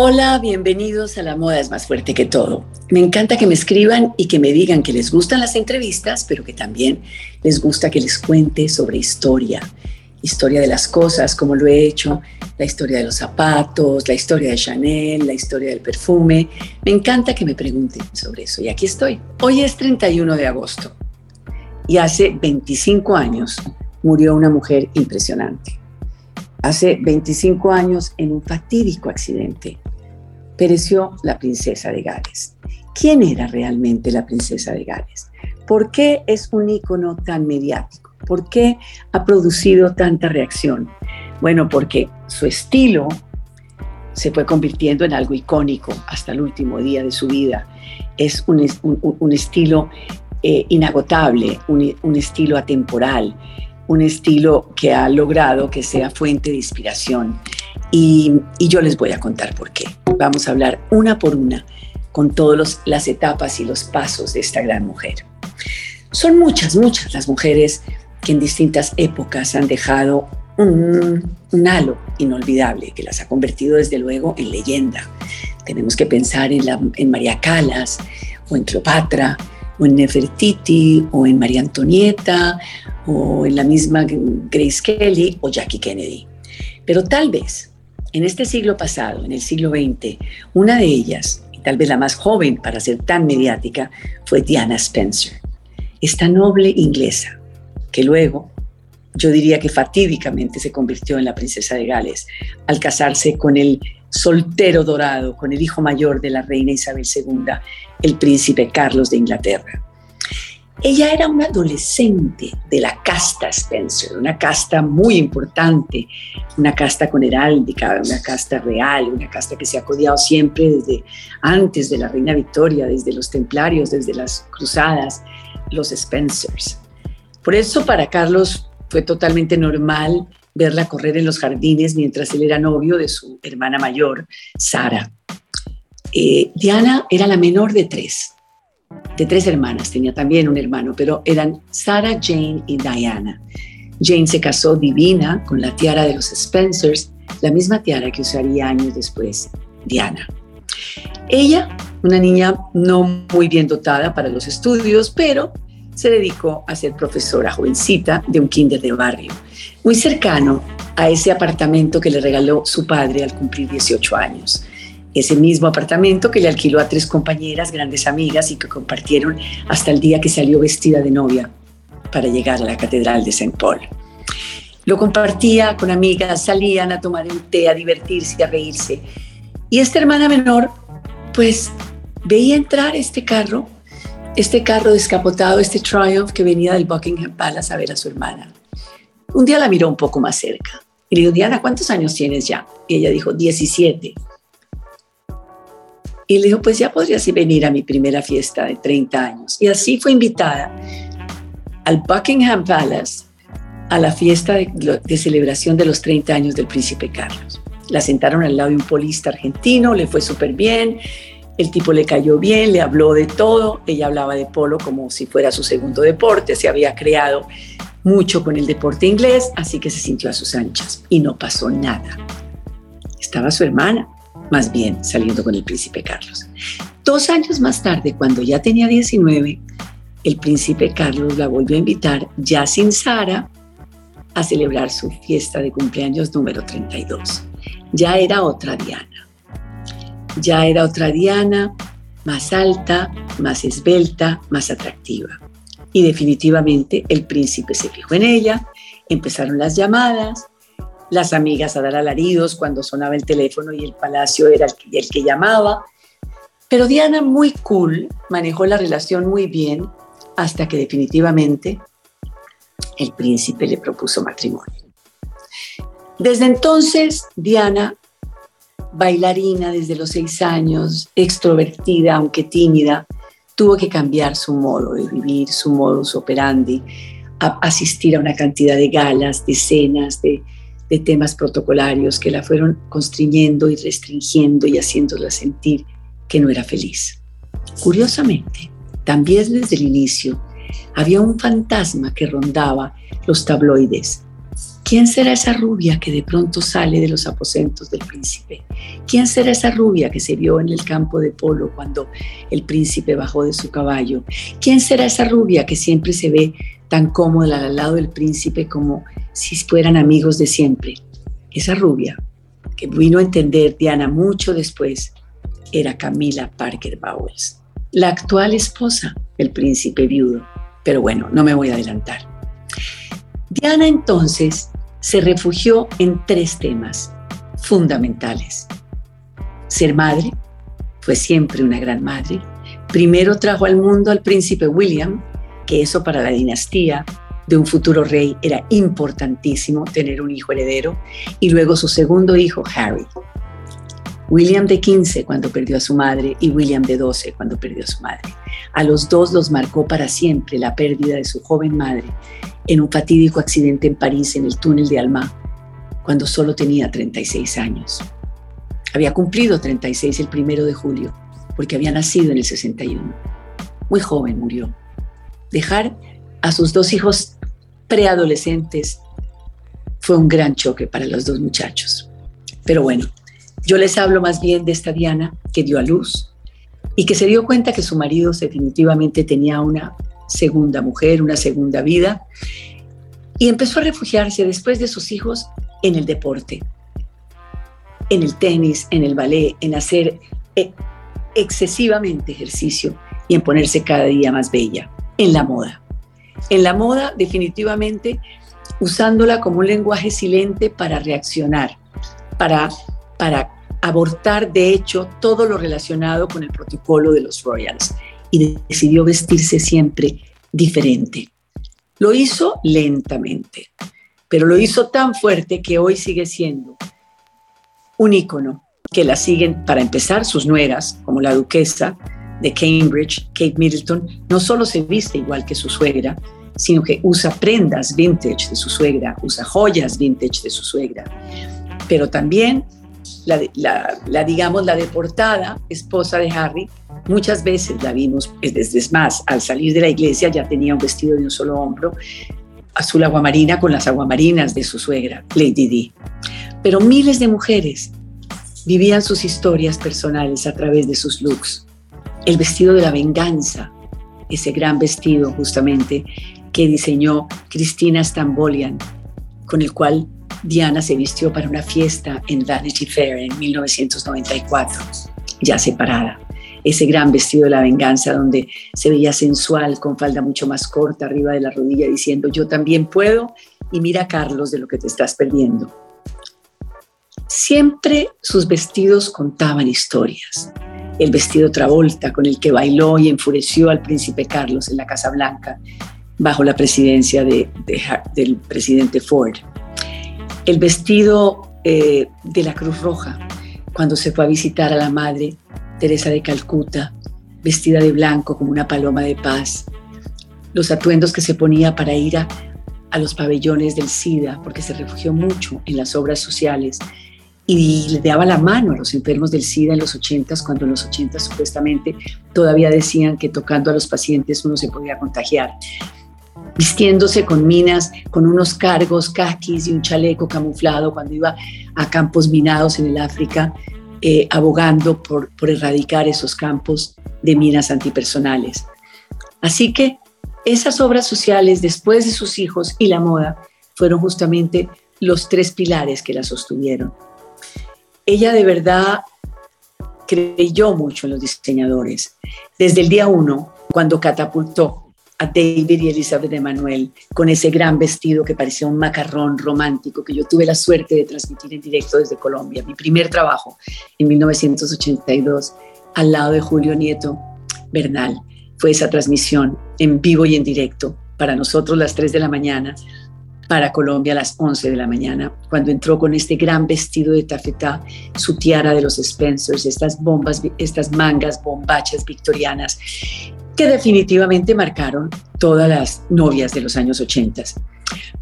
Hola, bienvenidos a La Moda es más fuerte que todo. Me encanta que me escriban y que me digan que les gustan las entrevistas, pero que también les gusta que les cuente sobre historia. Historia de las cosas, como lo he hecho, la historia de los zapatos, la historia de Chanel, la historia del perfume. Me encanta que me pregunten sobre eso y aquí estoy. Hoy es 31 de agosto y hace 25 años murió una mujer impresionante. Hace 25 años, en un fatídico accidente, pereció la princesa de Gales. ¿Quién era realmente la princesa de Gales? ¿Por qué es un ícono tan mediático? ¿Por qué ha producido tanta reacción? Bueno, porque su estilo se fue convirtiendo en algo icónico hasta el último día de su vida. Es un, estilo eh, inagotable, un estilo atemporal, un estilo que ha logrado que sea fuente de inspiración. Y, yo les voy a contar por qué. Vamos a hablar una por una con todas las etapas y los pasos de esta gran mujer. Son muchas, muchas las mujeres que en distintas épocas han dejado un, halo inolvidable que las ha convertido desde luego en leyenda. Tenemos que pensar en, la, en María Calas o en Cleopatra o en Nefertiti o en María Antonieta o en la misma Grace Kelly o Jackie Kennedy. Pero tal vez en este siglo pasado, en el siglo XX, una de ellas, y tal vez la más joven para ser tan mediática, fue Diana Spencer, esta noble inglesa que luego, yo diría que fatídicamente se convirtió en la princesa de Gales al casarse con el soltero dorado, con el hijo mayor de la reina Isabel II, el príncipe Carlos de Inglaterra. Ella era una adolescente de la casta Spencer, una casta muy importante, una casta con heráldica, una casta real, una casta que se ha codiado siempre desde antes de la reina Victoria, desde los templarios, desde las cruzadas, los Spencers. Por eso para Carlos fue totalmente normal verla correr en los jardines mientras él era novio de su hermana mayor, Sara. Eh, Diana era la menor de tres tres hermanas, tenía también un hermano, pero eran Sarah, Jane y Diana. Jane se casó divina con la tiara de los Spencers, la misma tiara que usaría años después Diana. Ella, una niña no muy bien dotada para los estudios, pero se dedicó a ser profesora jovencita de un kinder de barrio, muy cercano a ese apartamento que le regaló su padre al cumplir 18 años ese mismo apartamento que le alquiló a tres compañeras, grandes amigas y que compartieron hasta el día que salió vestida de novia para llegar a la Catedral de Saint Paul. Lo compartía con amigas, salían a tomar un té, a divertirse, a reírse. Y esta hermana menor, pues veía entrar este carro, este carro descapotado, este Triumph que venía del Buckingham Palace a ver a su hermana. Un día la miró un poco más cerca y le dijo, Diana, ¿cuántos años tienes ya? Y ella dijo, 17. Y le dijo, pues ya podrías venir a mi primera fiesta de 30 años. Y así fue invitada al Buckingham Palace a la fiesta de, celebración de los 30 años del príncipe Carlos. La sentaron al lado de un polista argentino, le fue súper bien, el tipo le cayó bien, le habló de todo, ella hablaba de polo como si fuera su segundo deporte, se había creado mucho con el deporte inglés, así que se sintió a sus anchas y no pasó nada. Estaba su hermana, más bien saliendo con el príncipe Carlos. Dos años más tarde, cuando ya tenía 19, el príncipe Carlos la volvió a invitar, ya sin Sara, a celebrar su fiesta de cumpleaños número 32. Ya era otra Diana. Ya era otra Diana, más alta, más esbelta, más atractiva. Y definitivamente el príncipe se fijó en ella, empezaron las llamadas, las amigas a dar alaridos cuando sonaba el teléfono y el palacio era el que, llamaba. Pero Diana, muy cool, manejó la relación muy bien hasta que definitivamente el príncipe le propuso matrimonio. Desde entonces, Diana, bailarina desde los seis años, extrovertida, aunque tímida, tuvo que cambiar su modo de vivir, su modus operandi, a asistir a una cantidad de galas, de cenas, de, de temas protocolarios que la fueron constriñendo y restringiendo y haciéndola sentir que no era feliz. Curiosamente, también desde el inicio había un fantasma que rondaba los tabloides, ¿Quién será esa rubia que de pronto sale de los aposentos del príncipe? ¿Quién será esa rubia que se vio en el campo de polo cuando el príncipe bajó de su caballo? ¿Quién será esa rubia que siempre se ve tan cómoda al lado del príncipe como si fueran amigos de siempre? Esa rubia que vino a entender Diana mucho después era Camila Parker Bowles, la actual esposa del príncipe viudo. Pero bueno, no me voy a adelantar. Diana entonces se refugió en tres temas fundamentales. Ser madre, fue siempre una gran madre. Primero trajo al mundo al príncipe William, que eso para la dinastía de un futuro rey era importantísimo tener un hijo heredero, y luego su segundo hijo, Harry. William de 15 cuando perdió a su madre y William de 12 cuando perdió a su madre. A los dos los marcó para siempre la pérdida de su joven madre en un fatídico accidente en París en el túnel de Alma, cuando solo tenía 36 años. Había cumplido 36 el primero de julio, porque había nacido en el 61. Muy joven murió. Dejar a sus dos hijos preadolescentes fue un gran choque para los dos muchachos. Pero bueno, yo les hablo más bien de esta Diana que dio a luz y que se dio cuenta que su marido definitivamente tenía una segunda mujer, una segunda vida, y empezó a refugiarse después de sus hijos en el deporte, en el tenis, en el ballet, en hacer eh, excesivamente ejercicio y en ponerse cada día más bella, en la moda. En la moda, definitivamente, usándola como un lenguaje silente para reaccionar, para, para abortar, de hecho, todo lo relacionado con el protocolo de los Royals y decidió vestirse siempre diferente. Lo hizo lentamente, pero lo hizo tan fuerte que hoy sigue siendo un ícono que la siguen, para empezar, sus nueras, como la duquesa de Cambridge, Kate Middleton, no solo se viste igual que su suegra, sino que usa prendas vintage de su suegra, usa joyas vintage de su suegra, pero también la, digamos, la deportada esposa de Harry, muchas veces la vimos, es más, al salir de la iglesia ya tenía un vestido de un solo hombro, azul aguamarina con las aguamarinas de su suegra, Lady Di. Pero miles de mujeres vivían sus historias personales a través de sus looks. El vestido de la venganza, ese gran vestido justamente que diseñó Cristina Stambolian, con el cual Diana se vistió para una fiesta en Vanity Fair en 1994, ya separada. Ese gran vestido de la venganza donde se veía sensual con falda mucho más corta arriba de la rodilla diciendo yo también puedo y mira Carlos de lo que te estás perdiendo. Siempre sus vestidos contaban historias. El vestido Travolta con el que bailó y enfureció al príncipe Carlos en la Casa Blanca bajo la presidencia de, del presidente Ford. El vestido eh, de la Cruz Roja, cuando se fue a visitar a la madre Teresa de Calcuta, vestida de blanco como una paloma de paz, los atuendos que se ponía para ir a, los pabellones del SIDA, porque se refugió mucho en las obras sociales y le daba la mano a los enfermos del SIDA en los 80, cuando en los 80 supuestamente todavía decían que tocando a los pacientes uno se podía contagiar vistiéndose con minas, con unos cargos, caquis y un chaleco camuflado cuando iba a campos minados en el África, eh, abogando por erradicar esos campos de minas antipersonales. Así que esas obras sociales, después de sus hijos y la moda, fueron justamente los tres pilares que la sostuvieron. Ella de verdad creyó mucho en los diseñadores. Desde el día uno, cuando catapultó a David y Elizabeth Emanuel con ese gran vestido que parecía un macarrón romántico que yo tuve la suerte de transmitir en directo desde Colombia, mi primer trabajo en 1982 al lado de Julio Nieto Bernal. Fue esa transmisión en vivo y en directo para nosotros las 3 de la mañana, para Colombia a las 11 de la mañana, cuando entró con este gran vestido de tafetá, su tiara de los Spencers, estas bombas, estas mangas bombachas victorianas que definitivamente marcaron todas las novias de los años 80.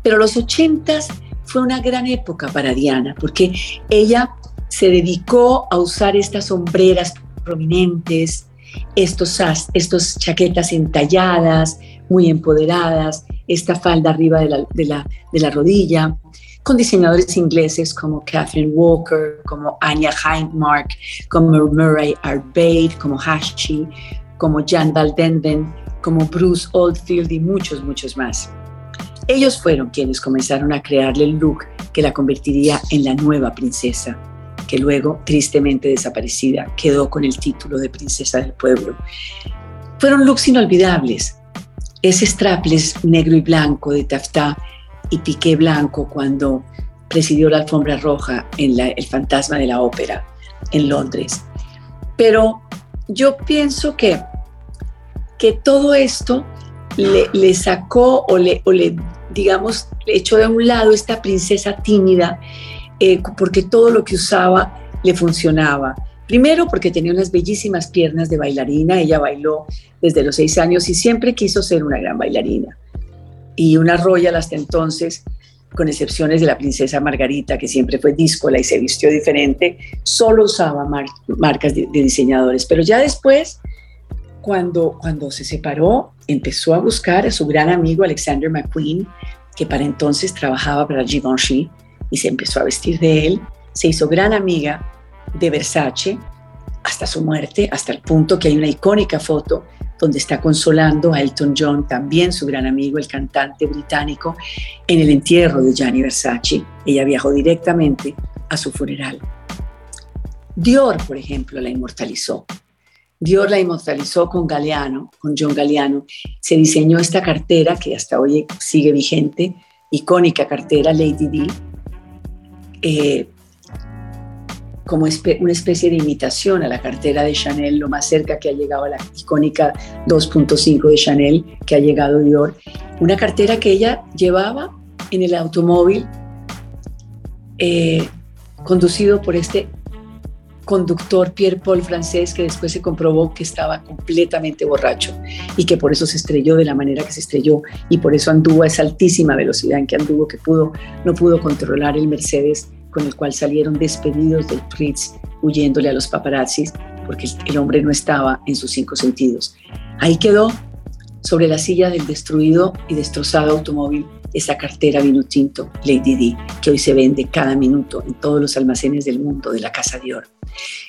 Pero los 80 fue una gran época para Diana, porque ella se dedicó a usar estas sombreras prominentes, estos, estos chaquetas entalladas, muy empoderadas, esta falda arriba de la, de la, de la rodilla. con diseñadores ingleses como Catherine Walker, como Anya Hindmark, como Murray Arbade, como Hashi, como Jan Valdenden, como Bruce Oldfield y muchos, muchos más. Ellos fueron quienes comenzaron a crearle el look que la convertiría en la nueva princesa, que luego, tristemente desaparecida, quedó con el título de princesa del pueblo. Fueron looks inolvidables. Ese strapless negro y blanco de taftá y piqué blanco cuando presidió la alfombra roja en El fantasma de la ópera en Londres. Pero yo pienso que, que todo esto le, sacó o le, o le, digamos, echó de un lado esta princesa tímida, eh, porque todo lo que usaba le funcionaba. Primero porque tenía unas bellísimas piernas de bailarina, ella bailó desde los seis años y siempre quiso ser una gran bailarina. Y una royal hasta entonces, con excepciones de la princesa Margarita, que siempre fue díscola y se vistió diferente, solo usaba marcas de, de, diseñadores. Pero ya después, cuando, cuando se separó, empezó a buscar a su gran amigo Alexander McQueen, que para entonces trabajaba para Givenchy, y se empezó a vestir de él. Se hizo gran amiga de Versace hasta su muerte, hasta el punto que hay una icónica foto donde está consolando a Elton John, también su gran amigo, el cantante británico, en el entierro de Gianni Versace. Ella viajó directamente a su funeral. Dior, por ejemplo, la inmortalizó. Dior la inmortalizó con Galeano, con John Galeano. Se diseñó esta cartera que hasta hoy sigue vigente, icónica cartera Lady D, eh, como una especie de imitación a la cartera de Chanel, lo más cerca que ha llegado a la icónica 2.5 de Chanel que ha llegado Dior. Una cartera que ella llevaba en el automóvil eh, conducido por este conductor Pierre Paul francés que después se comprobó que estaba completamente borracho y que por eso se estrelló de la manera que se estrelló y por eso anduvo a esa altísima velocidad en que anduvo que pudo no pudo controlar el Mercedes con el cual salieron despedidos del Fritz huyéndole a los paparazzis porque el hombre no estaba en sus cinco sentidos. Ahí quedó sobre la silla del destruido y destrozado automóvil esa cartera vino tinto Lady D que hoy se vende cada minuto en todos los almacenes del mundo de la casa Dior.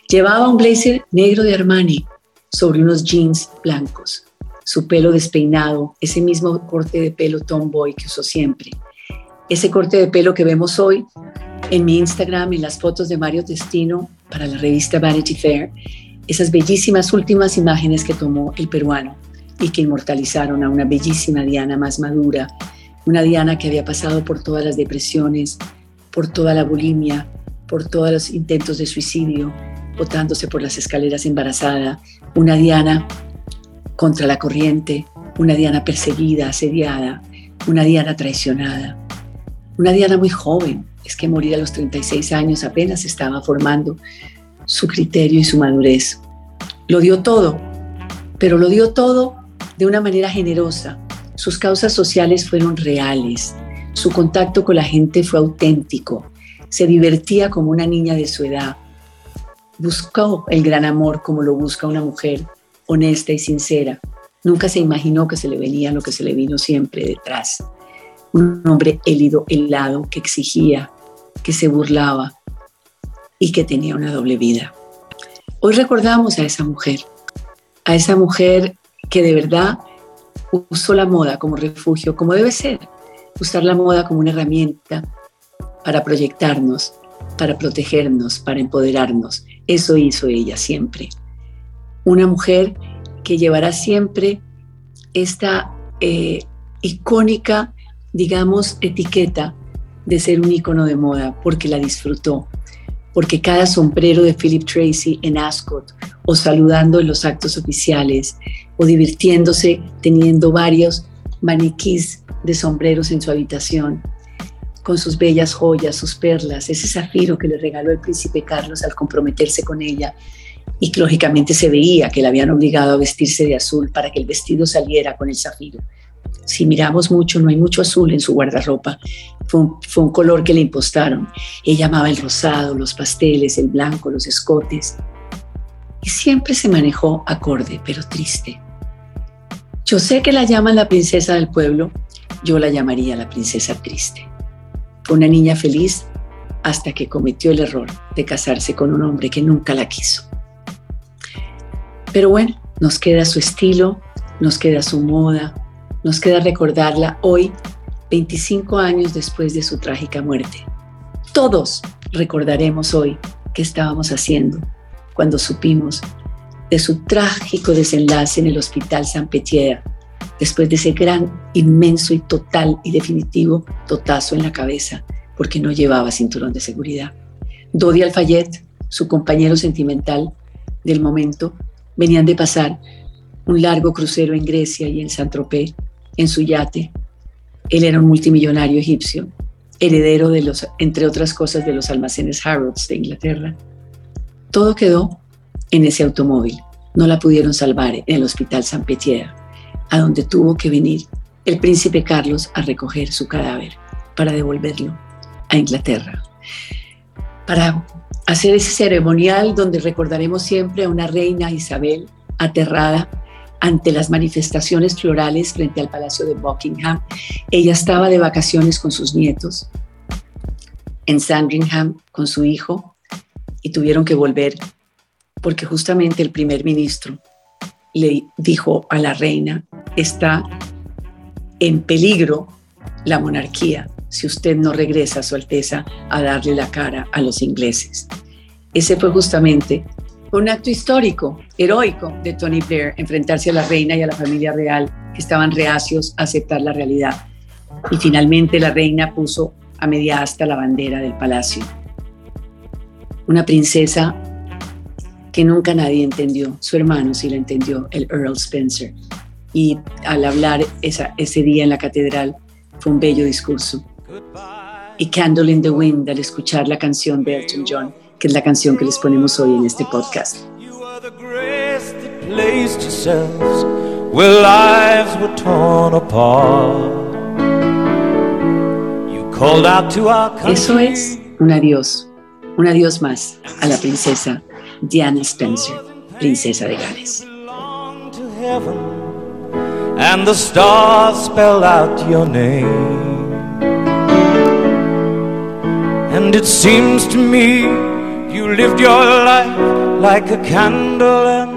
Llevaba un blazer negro de Armani sobre unos jeans blancos, su pelo despeinado, ese mismo corte de pelo tomboy que usó siempre. Ese corte de pelo que vemos hoy en mi Instagram, en las fotos de Mario Destino para la revista Vanity Fair, esas bellísimas últimas imágenes que tomó el peruano y que inmortalizaron a una bellísima Diana más madura, una Diana que había pasado por todas las depresiones, por toda la bulimia, por todos los intentos de suicidio, botándose por las escaleras embarazada, una Diana contra la corriente, una Diana perseguida, asediada, una Diana traicionada, una Diana muy joven, es que morir a los 36 años apenas estaba formando su criterio y su madurez. Lo dio todo, pero lo dio todo de una manera generosa. Sus causas sociales fueron reales, su contacto con la gente fue auténtico, se divertía como una niña de su edad, buscó el gran amor como lo busca una mujer honesta y sincera. Nunca se imaginó que se le venía lo que se le vino siempre detrás. Un hombre élido, helado, que exigía, que se burlaba y que tenía una doble vida. Hoy recordamos a esa mujer, a esa mujer que de verdad usó la moda como refugio, como debe ser, usar la moda como una herramienta para proyectarnos, para protegernos, para empoderarnos. Eso hizo ella siempre. Una mujer que llevará siempre esta eh, icónica, digamos, etiqueta de ser un icono de moda porque la disfrutó, porque cada sombrero de Philip Tracy en Ascot o saludando en los actos oficiales o divirtiéndose teniendo varios maniquís de sombreros en su habitación con sus bellas joyas, sus perlas, ese zafiro que le regaló el príncipe Carlos al comprometerse con ella y que lógicamente se veía que la habían obligado a vestirse de azul para que el vestido saliera con el zafiro si miramos mucho, no hay mucho azul en su guardarropa. Fue un, color que le impostaron. Ella amaba el rosado, los pasteles, el blanco, los escotes. Y siempre se manejó acorde, pero triste. Yo sé que la llaman la princesa del pueblo, yo la llamaría la princesa triste, una niña feliz hasta que cometió el error de casarse con un hombre que nunca la quiso. Pero bueno, nos queda su estilo, nos queda su moda, nos queda recordarla hoy, 25 años después de su trágica muerte. Todos recordaremos hoy qué estábamos haciendo cuando supimos de su trágico desenlace en el Hospital San Petiera, después de ese gran, inmenso y total y definitivo totazo en la cabeza porque no llevaba cinturón de seguridad. Dodi Alfayet, su compañero sentimental del momento, venían de pasar un largo crucero en Grecia y en Saint-Tropez en su yate. Él era un multimillonario egipcio, heredero de los, entre otras cosas, de los almacenes Harrods de Inglaterra. Todo quedó en ese automóvil. No la pudieron salvar en el Hospital San Petier, a donde tuvo que venir el príncipe Carlos a recoger su cadáver para devolverlo a Inglaterra. Para hacer ese ceremonial donde recordaremos siempre a una reina Isabel aterrada ante las manifestaciones florales frente al Palacio de Buckingham. Ella estaba de vacaciones con sus nietos en Sandringham con su hijo y tuvieron que volver porque justamente el primer ministro le dijo a la reina, está en peligro la monarquía si usted no regresa, Su Alteza, a darle la cara a los ingleses. Ese fue justamente un acto histórico, heroico de Tony Blair, enfrentarse a la reina y a la familia real que estaban reacios a aceptar la realidad. Y finalmente la reina puso a media asta la bandera del palacio. Una princesa que nunca nadie entendió, su hermano sí la entendió, el Earl Spencer. Y al hablar ese día en la catedral fue un bello discurso. Y Candle in the Wind al escuchar la canción de Elton John, que es la canción que les ponemos hoy en este podcast. Eso es un adiós, un adiós más a la princesa Diana Spencer, princesa de Gales. And the stars spell out your name. And it seems to me you lived your life like a candle